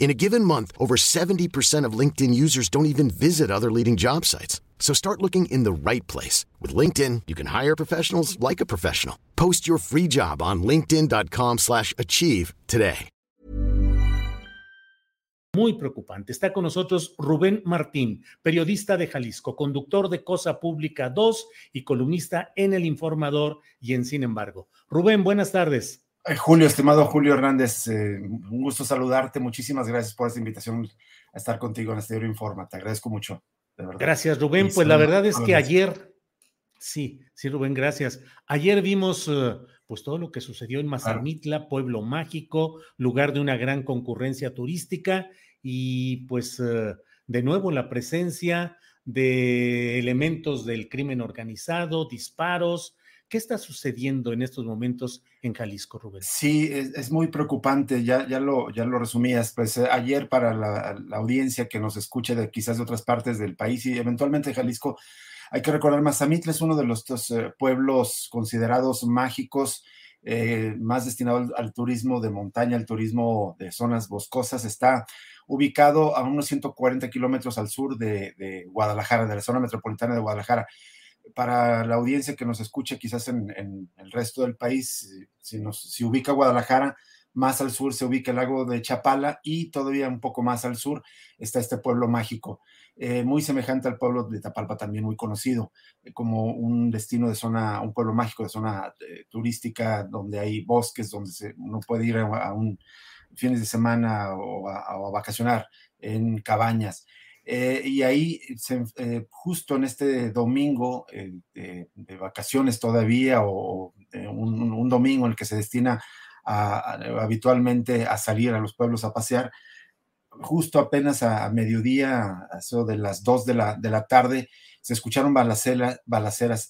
In a given month, over 70% of LinkedIn users don't even visit other leading job sites. So start looking in the right place. With LinkedIn, you can hire professionals like a professional. Post your free job on linkedin.com slash achieve today. Muy preocupante. Está con nosotros Rubén Martín, periodista de Jalisco, conductor de Cosa Pública 2 y columnista en El Informador y en Sin embargo. Rubén, buenas tardes. Eh, Julio, estimado Julio Hernández, eh, un gusto saludarte. Muchísimas gracias por esta invitación a estar contigo en este Informa. Te agradezco mucho, de verdad. Gracias, Rubén. pues la verdad es que ayer, sí, sí, Rubén, gracias. Ayer vimos eh, pues todo lo que sucedió en Mazamitla, pueblo mágico, lugar de una gran concurrencia turística y pues de nuevo la presencia de elementos del crimen organizado, disparos, ¿Qué está sucediendo en estos momentos en Jalisco, Rubén? Sí, es, muy preocupante, ya, ya, lo, ya lo resumías. Pues eh, ayer para la, audiencia que nos escuche de quizás de otras partes del país y eventualmente Jalisco, hay que recordar, Mazamitla es uno de los eh, pueblos considerados mágicos, eh, más destinado al, turismo de montaña, al turismo de zonas boscosas. Está ubicado a unos 140 kilómetros al sur de Guadalajara, de la zona metropolitana de Guadalajara para la audiencia que nos escuche quizás en, el resto del país, si, ubica Guadalajara, más al sur se ubica el lago de Chapala y todavía un poco más al sur está este pueblo mágico, eh, muy semejante al pueblo de Tapalpa, también muy conocido eh, como un destino de zona, un pueblo mágico de zona eh, turística donde hay bosques, donde uno puede ir a, un fines de semana o a vacacionar en cabañas. Eh, y ahí, eh, justo en este domingo eh, de, vacaciones todavía, o un, domingo en el que se destina habitualmente a salir a los pueblos a pasear, justo apenas a, mediodía, a eso de las 2 de la, de la tarde, se escucharon balaceras, balaceras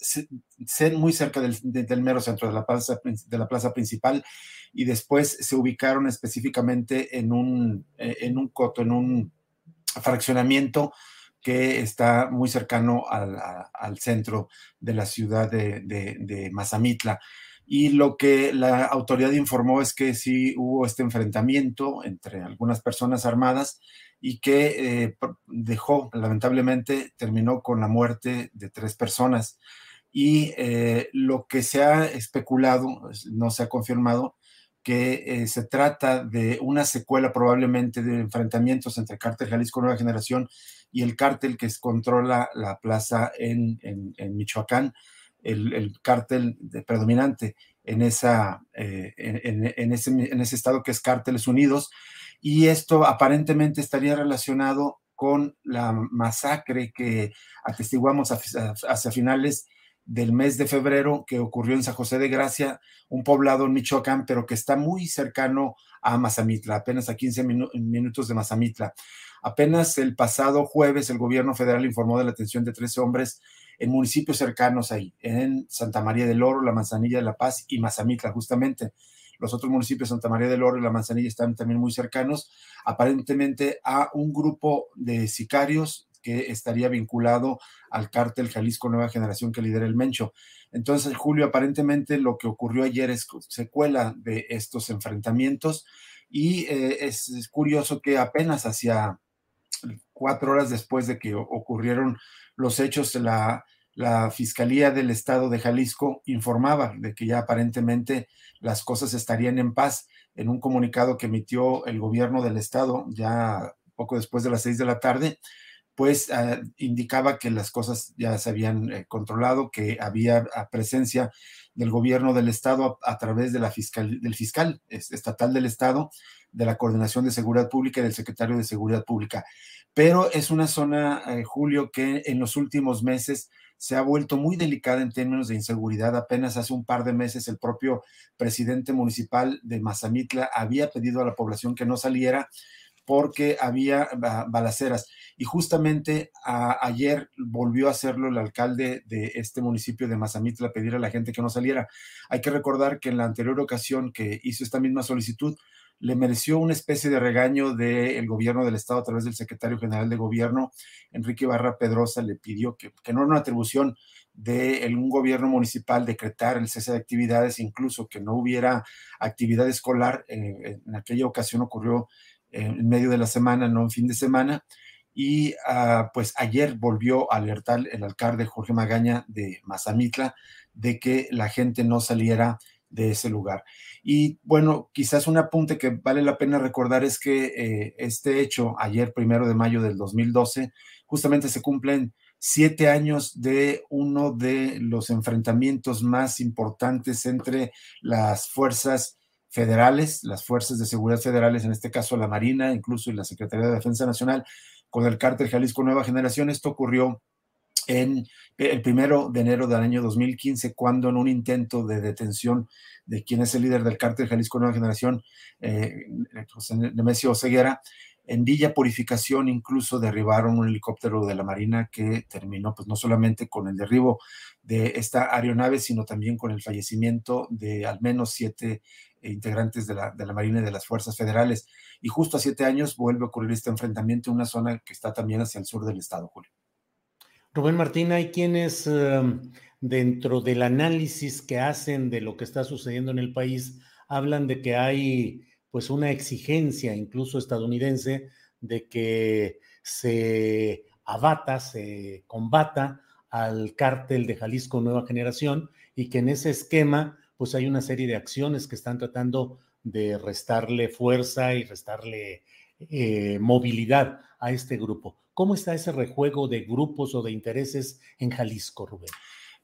muy cerca del, del, mero centro de la, plaza, de la plaza principal y después se ubicaron específicamente en un, en un coto, en un fraccionamiento que está muy cercano al, centro de la ciudad de, Mazamitla. Y lo que la autoridad informó es que sí hubo este enfrentamiento entre algunas personas armadas y que eh, dejó, lamentablemente, terminó con la muerte de tres personas. Y eh, lo que se ha especulado, no se ha confirmado, que eh, se trata de una secuela probablemente de enfrentamientos entre Cártel Jalisco Nueva Generación y el cártel que controla la plaza en, Michoacán, el, cártel predominante en, esa, eh, en, ese, en ese estado que es Cárteles Unidos. Y esto aparentemente estaría relacionado con la masacre que atestiguamos hacia finales del mes de febrero que ocurrió en San José de Gracia, un poblado en Michoacán, pero que está muy cercano a Mazamitla, apenas a 15 minutos de Mazamitla. Apenas el pasado jueves el gobierno federal informó de la detención de 13 hombres en municipios cercanos ahí, en Santa María del Oro, La Manzanilla de la Paz y Mazamitla, justamente. Los otros municipios, Santa María del Oro y La Manzanilla, están también muy cercanos, aparentemente a un grupo de sicarios que estaría vinculado al cártel Jalisco Nueva Generación que lidera el Mencho. Entonces, Julio, aparentemente lo que ocurrió ayer es secuela de estos enfrentamientos y eh, es, curioso que apenas hacia cuatro horas después de que ocurrieron los hechos, la, la Fiscalía del Estado de Jalisco informaba de que ya aparentemente las cosas estarían en paz. En un comunicado que emitió el gobierno del Estado ya poco después de las seis de la tarde, pues ah, indicaba que las cosas ya se habían eh, controlado, que había ah, presencia del gobierno del estado a, través de la fiscal, del fiscal estatal del estado, de la coordinación de seguridad pública y del secretario de seguridad pública. Pero es una zona, eh, Julio, que en los últimos meses se ha vuelto muy delicada en términos de inseguridad. Apenas hace un par de meses el propio presidente municipal de Mazamitla había pedido a la población que no saliera porque había balaceras. Y justamente ayer volvió a hacerlo el alcalde de este municipio de Mazamitla, a pedir a la gente que no saliera. Hay que recordar que en la anterior ocasión que hizo esta misma solicitud, le mereció una especie de regaño del gobierno del Estado a través del secretario general de gobierno, Enrique Barra Pedrosa, le pidió que, no era una atribución de un gobierno municipal decretar el cese de actividades, incluso que no hubiera actividad escolar. Eh, en aquella ocasión ocurrió en medio de la semana, no en fin de semana. Y ah, pues ayer volvió a alertar el alcalde Jorge Magaña de Mazamitla de que la gente no saliera de ese lugar. Y bueno, quizás un apunte que vale la pena recordar es que eh, este hecho, ayer, primero de mayo del 2012, justamente se cumplen siete años de uno de los enfrentamientos más importantes entre las fuerzas federales, las fuerzas de seguridad federales, en este caso la Marina, incluso la Secretaría de Defensa Nacional, con el cártel Jalisco Nueva Generación. Esto ocurrió en el primero de enero del año 2015, cuando en un intento de detención de quien es el líder del cártel Jalisco Nueva Generación, eh, José Nemesio Ceguera, en Villa Purificación incluso derribaron un helicóptero de la Marina que terminó pues no solamente con el derribo de esta aeronave, sino también con el fallecimiento de al menos siete integrantes de la, de la Marina y de las Fuerzas Federales. Y justo a siete años vuelve a ocurrir este enfrentamiento en una zona que está también hacia el sur del estado, Julio. Rubén Martín, hay quienes em, dentro del análisis que hacen de lo que está sucediendo en el país hablan de que hay pues una exigencia incluso estadounidense de que se abata, se combata al cártel de Jalisco Nueva Generación y que en ese esquema pues hay una serie de acciones que están tratando de restarle fuerza y restarle eh, movilidad a este grupo. ¿Cómo está ese rejuego de grupos o de intereses en Jalisco, Rubén?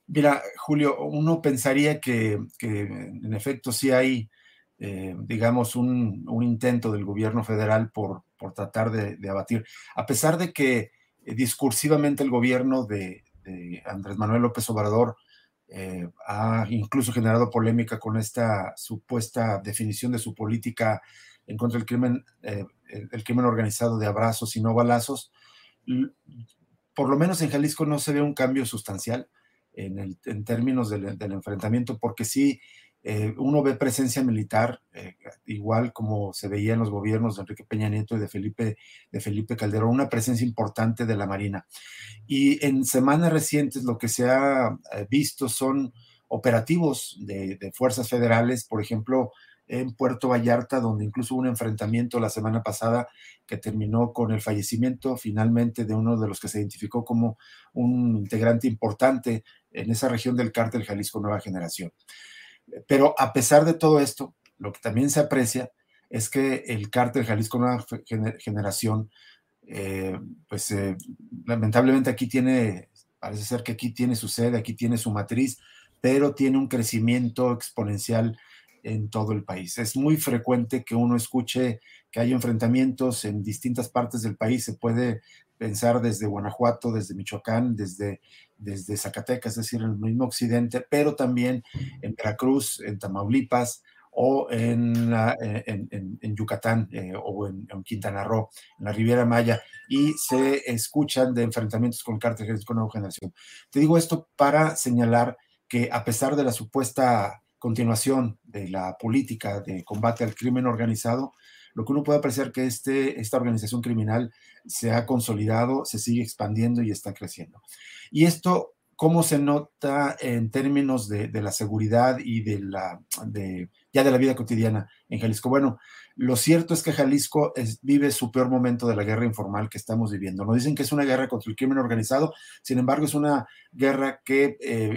Mira, Julio, uno pensaría que, en efecto sí hay, eh, digamos, un, intento del gobierno federal por, por tratar de, abatir, a pesar de que eh, discursivamente el gobierno de, Andrés Manuel López Obrador ha incluso generado polémica con esta supuesta definición de su política en contra del crimen, el, crimen organizado de abrazos y no balazos, por lo menos en Jalisco no se ve un cambio sustancial en términos del, enfrentamiento, porque sí, eh, uno ve presencia militar, eh, igual como se veía en los gobiernos de Enrique Peña Nieto y de Felipe, de Felipe Calderón, una presencia importante de la Marina. Y en semanas recientes lo que se ha eh, visto son operativos de, de fuerzas federales, por ejemplo, en Puerto Vallarta, donde incluso hubo un enfrentamiento la semana pasada que terminó con el fallecimiento finalmente de uno de los que se identificó como un integrante importante en esa región del cártel Jalisco Nueva Generación. Pero a pesar de todo esto, lo que también se aprecia es que el cártel Jalisco Nueva Generación, eh, pues eh, lamentablemente aquí tiene, parece ser que aquí tiene su sede, aquí tiene su matriz, pero tiene un crecimiento exponencial en todo el país. Es muy frecuente que uno escuche que hay enfrentamientos en distintas partes del país. Se puede pensar desde Guanajuato, desde Michoacán, desde, desde Zacatecas, es decir, en el mismo occidente, pero también en Veracruz, en Tamaulipas o en, en, Yucatán eh, o en, Quintana Roo, en la Riviera Maya, y se escuchan de enfrentamientos con cárteles con nueva generación. Te digo esto para señalar que a pesar de la supuesta continuación de la política de combate al crimen organizado, lo que uno puede apreciar que este, esta organización criminal se ha consolidado, se sigue expandiendo y está creciendo. Y esto, ¿cómo se nota en términos de, la seguridad y de la, de, ya de la vida cotidiana en Jalisco? Bueno, lo cierto es que Jalisco vive su peor momento de la guerra informal que estamos viviendo. Nos dicen que es una guerra contra el crimen organizado, sin embargo es una guerra que eh.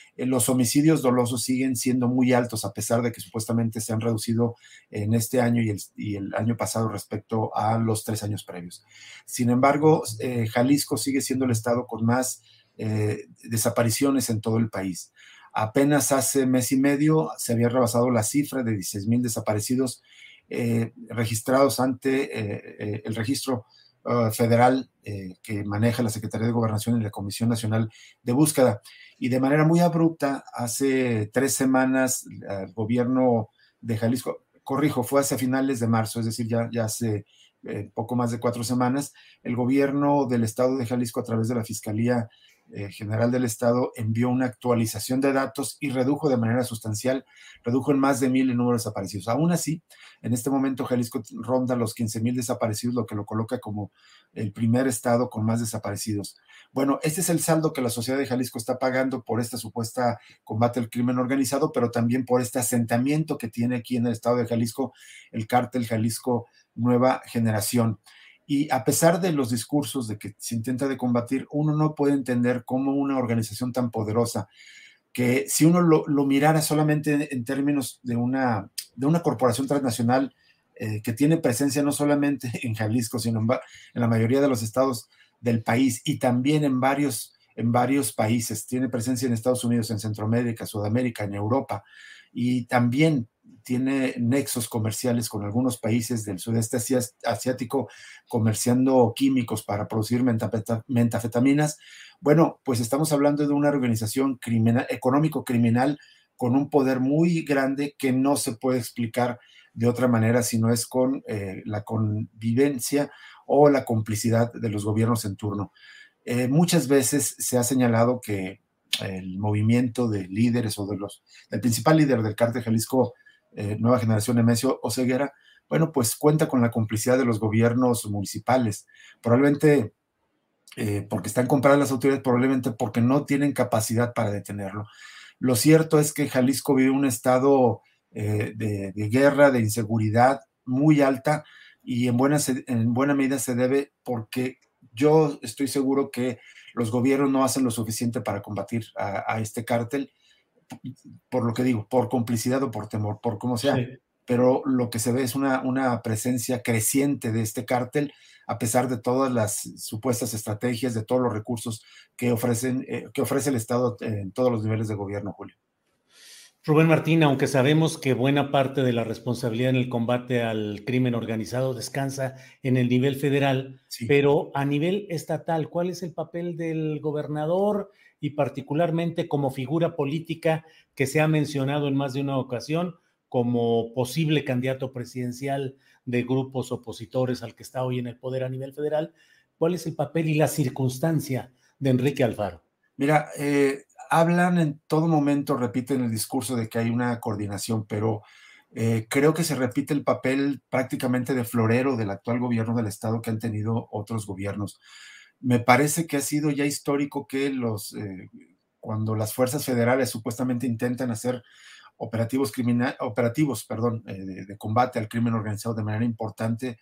Eh, los homicidios dolosos siguen siendo muy altos, a pesar de que supuestamente se han reducido en este año y el, año pasado respecto a los tres años previos. Sin embargo, eh, Jalisco sigue siendo el estado con más eh, desapariciones en todo el país. Apenas hace mes y medio se había rebasado la cifra de 16 mil desaparecidos registrados ante el registro uh, federal eh, que maneja la Secretaría de Gobernación y la Comisión Nacional de Búsqueda. Y de manera muy abrupta, hace tres semanas, el gobierno de Jalisco, corrijo, fue hacia finales de marzo, es decir, ya, hace eh, poco más de cuatro semanas, el gobierno del estado de Jalisco, a través de la Fiscalía eh, General del Estado, envió una actualización de datos y redujo de manera sustancial, redujo en más de mil el número de desaparecidos. Aún así, en este momento Jalisco ronda los 15 mil desaparecidos, lo que lo coloca como el primer estado con más desaparecidos. Bueno, este es el saldo que la sociedad de Jalisco está pagando por esta supuesta combate al crimen organizado, pero también por este asentamiento que tiene aquí en el estado de Jalisco el cártel Jalisco Nueva Generación. Y a pesar de los discursos de que se intenta de combatir, uno no puede entender cómo una organización tan poderosa, que si uno lo, mirara solamente en términos de una, de una corporación transnacional eh, que tiene presencia no solamente en Jalisco, sino en, en, la mayoría de los estados del país y también en varios, en varios países. Tiene presencia en Estados Unidos, en Centroamérica, Sudamérica, en Europa y también tiene nexos comerciales con algunos países del sudeste asiático comerciando químicos para producir metafetaminas. Bueno, pues estamos hablando de una organización criminal, económico-criminal con un poder muy grande que no se puede explicar de otra manera si no es con eh, la convivencia o la complicidad de los gobiernos en turno. Eh, muchas veces se ha señalado que el movimiento de líderes o de los, el principal líder del cártel Jalisco eh, Nueva Generación Nemesio Oseguera, bueno, pues cuenta con la complicidad de los gobiernos municipales, probablemente eh, porque están compradas las autoridades, probablemente porque no tienen capacidad para detenerlo. Lo cierto es que Jalisco vive un estado eh, de, de, guerra, de inseguridad muy alta y en buena, en buena medida se debe porque yo estoy seguro que los gobiernos no hacen lo suficiente para combatir a, a este cártel por lo que digo, por complicidad o por temor, por como sea. Sí. Pero lo que se ve es una, una presencia creciente de este cártel, a pesar de todas las supuestas estrategias, de todos los recursos que, ofrecen, eh, que ofrece el Estado en todos los niveles de gobierno, Julio. Rubén Martín, aunque sabemos que buena parte de la responsabilidad en el combate al crimen organizado descansa en el nivel federal, sí. pero a nivel estatal, ¿cuál es el papel del gobernador y particularmente como figura política que se ha mencionado en más de una ocasión como posible candidato presidencial de grupos opositores al que está hoy en el poder a nivel federal? ¿Cuál es el papel y la circunstancia de Enrique Alfaro? Mira, eh, hablan en todo momento, repiten el discurso de que hay una coordinación, pero eh, creo que se repite el papel prácticamente de florero del actual gobierno del Estado que han tenido otros gobiernos. Me parece que ha sido ya histórico que los, eh, cuando las fuerzas federales supuestamente intentan hacer operativos, operativos perdón, eh, de, de combate al crimen organizado de manera importante,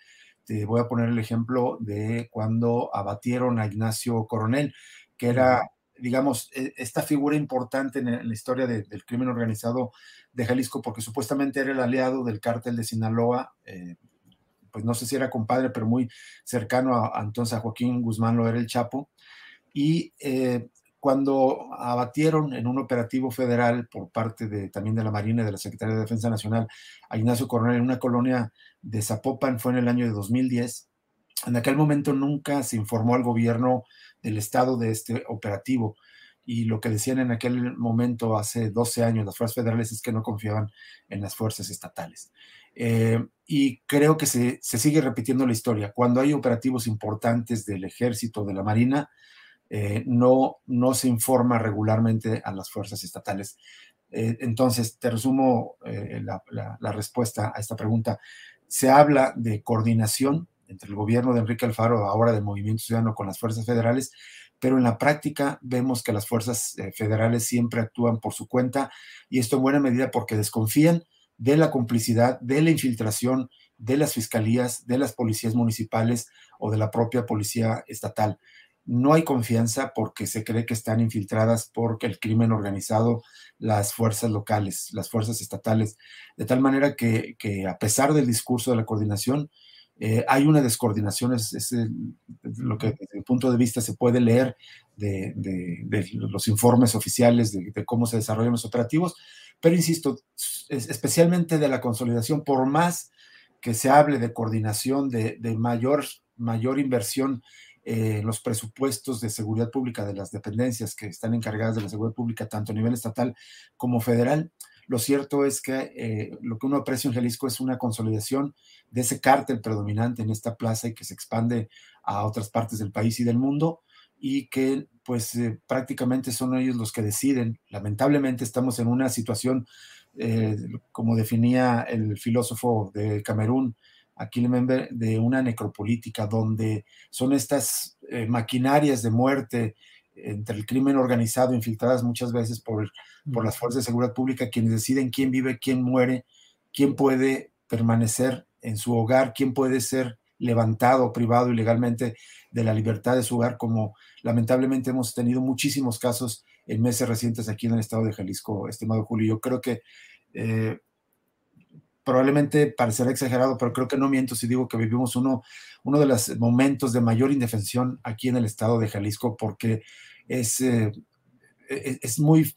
te voy a poner el ejemplo de cuando abatieron a Ignacio Coronel, que era digamos, e, esta figura importante en la historia de, del crimen organizado de Jalisco, porque supuestamente era el aliado del cártel de Sinaloa, eh, pues no sé si era compadre, pero muy cercano a, a, entonces a Joaquín Guzmán lo era el Chapo, y eh, cuando abatieron en un operativo federal por parte de, también de la Marina y de la Secretaría de Defensa Nacional a Ignacio Coronel en una colonia de Zapopan, fue en el año de 2010. En aquel momento nunca se informó al gobierno del estado de este operativo y lo que decían en aquel momento, hace 12 años, las fuerzas federales es que no confiaban en las fuerzas estatales. Eh, y creo que se, se, sigue repitiendo la historia. Cuando hay operativos importantes del ejército, de la marina, eh, no, no se informa regularmente a las fuerzas estatales. Eh, entonces, te resumo la, respuesta a esta pregunta. Se habla de coordinación entre el gobierno de Enrique Alfaro, ahora del Movimiento Ciudadano, con las fuerzas federales, pero en la práctica vemos que las fuerzas federales siempre actúan por su cuenta y esto en buena medida porque desconfían de la complicidad, de la infiltración de las fiscalías, de las policías municipales o de la propia policía estatal. No hay confianza porque se cree que están infiltradas por el crimen organizado las fuerzas locales, las fuerzas estatales, de tal manera que, a pesar del discurso de la coordinación, eh, hay una descoordinación, es, lo que desde mi punto de vista se puede leer de, los informes oficiales de, cómo se desarrollan los operativos, pero insisto, especialmente de la consolidación, por más que se hable de coordinación, de, mayor, mayor inversión eh, los presupuestos de seguridad pública de las dependencias que están encargadas de la seguridad pública, tanto a nivel estatal como federal. Lo cierto es que eh, lo que uno aprecia en Jalisco es una consolidación de ese cártel predominante en esta plaza y que se expande a otras partes del país y del mundo y que pues eh, prácticamente son ellos los que deciden. Lamentablemente estamos en una situación, como definía el filósofo de Camerún, aquí de una necropolítica, donde son estas eh, maquinarias de muerte entre el crimen organizado, infiltradas muchas veces por, por las fuerzas de seguridad pública, quienes deciden quién vive, quién muere, quién puede permanecer en su hogar, quién puede ser levantado, privado ilegalmente de la libertad de su hogar, como lamentablemente hemos tenido muchísimos casos en meses recientes aquí en el estado de Jalisco, estimado Julio. Yo creo que eh, probablemente parecerá exagerado, pero creo que no miento si digo que vivimos uno, uno de los momentos de mayor indefensión aquí en el estado de Jalisco, porque es, eh, e-, es, muy,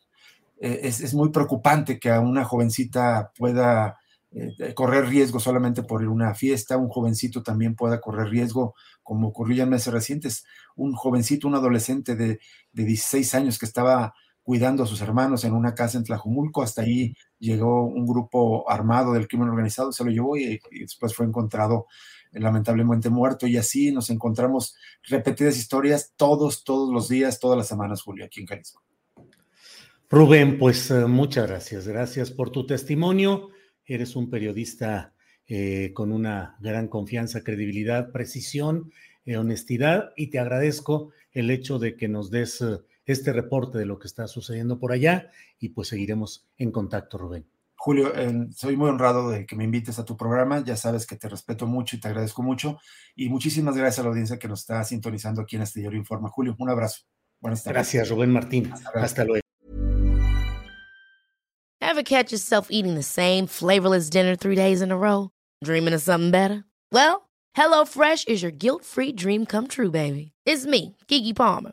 e-, es, muy preocupante que a una jovencita pueda eh, correr riesgo solamente por ir a una fiesta, un jovencito también pueda correr riesgo, como ocurrió en meses recientes, un jovencito, un adolescente de, de 16 años que estaba cuidando a sus hermanos en una casa en Tlajumulco. Hasta ahí llegó un grupo armado del crimen organizado, se lo llevó y, después fue encontrado eh, lamentablemente muerto. Y así nos encontramos repetidas historias todos, todos los días, todas las semanas, Julio, aquí en Jalisco. Rubén, pues eh, muchas gracias. Gracias por tu testimonio. Eres un periodista eh, con una gran confianza, credibilidad, precisión, honestidad y te agradezco el hecho de que nos des este reporte de lo que está sucediendo por allá y pues seguiremos en contacto, Rubén. Julio, soy muy honrado de que me invites a tu programa. Ya sabes que te respeto mucho y te agradezco mucho. Y muchísimas gracias a la audiencia que nos está sintonizando aquí en Astillero Informa. Julio, un abrazo. Buenas tardes. Gracias, Rubén Martín. Hasta, luego. Ever catch yourself eating the same flavorless dinner three days in a row? Dreaming of something better? Well, HelloFresh is your guilt-free dream come true, baby. It's me, Kiki Palmer.